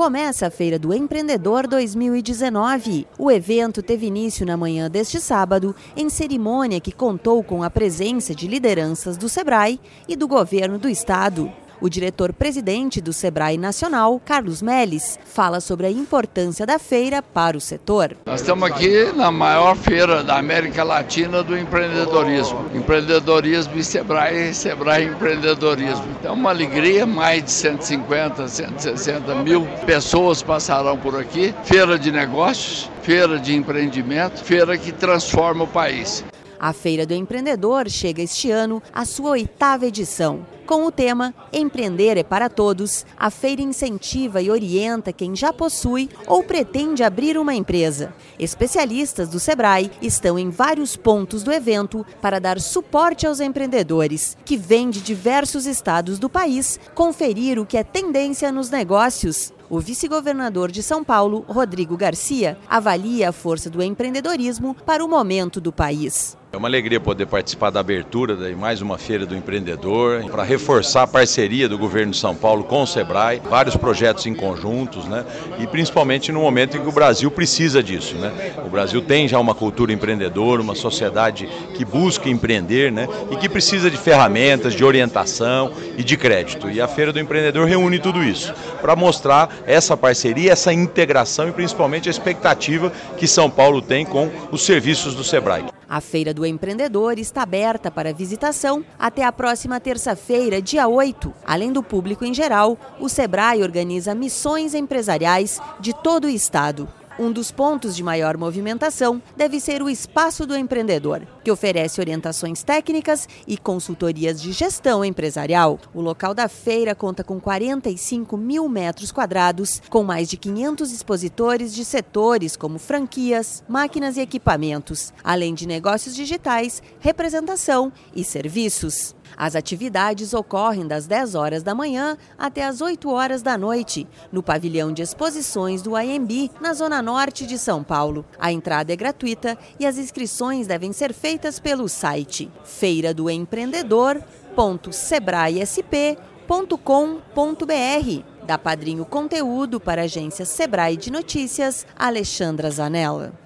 Começa a Feira do Empreendedor 2019. O evento teve início na manhã deste sábado, em cerimônia que contou com a presença de lideranças do SEBRAE e do governo do estado. O diretor-presidente do Sebrae Nacional, Carlos Meles, fala sobre a importância da feira para o setor. Nós estamos aqui na maior feira da América Latina do empreendedorismo. Empreendedorismo e Sebrae, Sebrae Empreendedorismo. É uma alegria, mais de 150, 160 mil pessoas passarão por aqui. Feira de negócios, feira de empreendimento, feira que transforma o país. A Feira do Empreendedor chega este ano à sua oitava edição. Com o tema Empreender é para Todos, a feira incentiva e orienta quem já possui ou pretende abrir uma empresa. Especialistas do Sebrae estão em vários pontos do evento para dar suporte aos empreendedores, que vêm de diversos estados do país conferir o que é tendência nos negócios. O vice-governador de São Paulo, Rodrigo Garcia, avalia a força do empreendedorismo para o momento do país. É uma alegria poder participar da abertura de mais uma feira do empreendedor, para reforçar a parceria do governo de São Paulo com o Sebrae, vários projetos em conjuntos, né? E principalmente no momento em que o Brasil precisa disso, né? O Brasil tem já uma cultura empreendedora, uma sociedade que busca empreender, né? E que precisa de ferramentas, de orientação e de crédito. E a Feira do Empreendedor reúne tudo isso para mostrar essa parceria, essa integração e principalmente a expectativa que São Paulo tem com os serviços do Sebrae. A Feira do Empreendedor está aberta para visitação até a próxima terça-feira, dia 8. Além do público em geral, o Sebrae organiza missões empresariais de todo o estado. Um dos pontos de maior movimentação deve ser o Espaço do Empreendedor, que oferece orientações técnicas e consultorias de gestão empresarial. O local da feira conta com 45 mil metros quadrados, com mais de 500 expositores de setores como franquias, máquinas e equipamentos, além de negócios digitais, representação e serviços. As atividades ocorrem das 10 horas da manhã até as 8 horas da noite, no pavilhão de exposições do IMB, na zona norte de São Paulo. A entrada é gratuita e as inscrições devem ser feitas pelo site feira do empreendedor.sebraesp.com.br. Da Padrinho Conteúdo para a agência Sebrae de Notícias, Alexandra Zanella.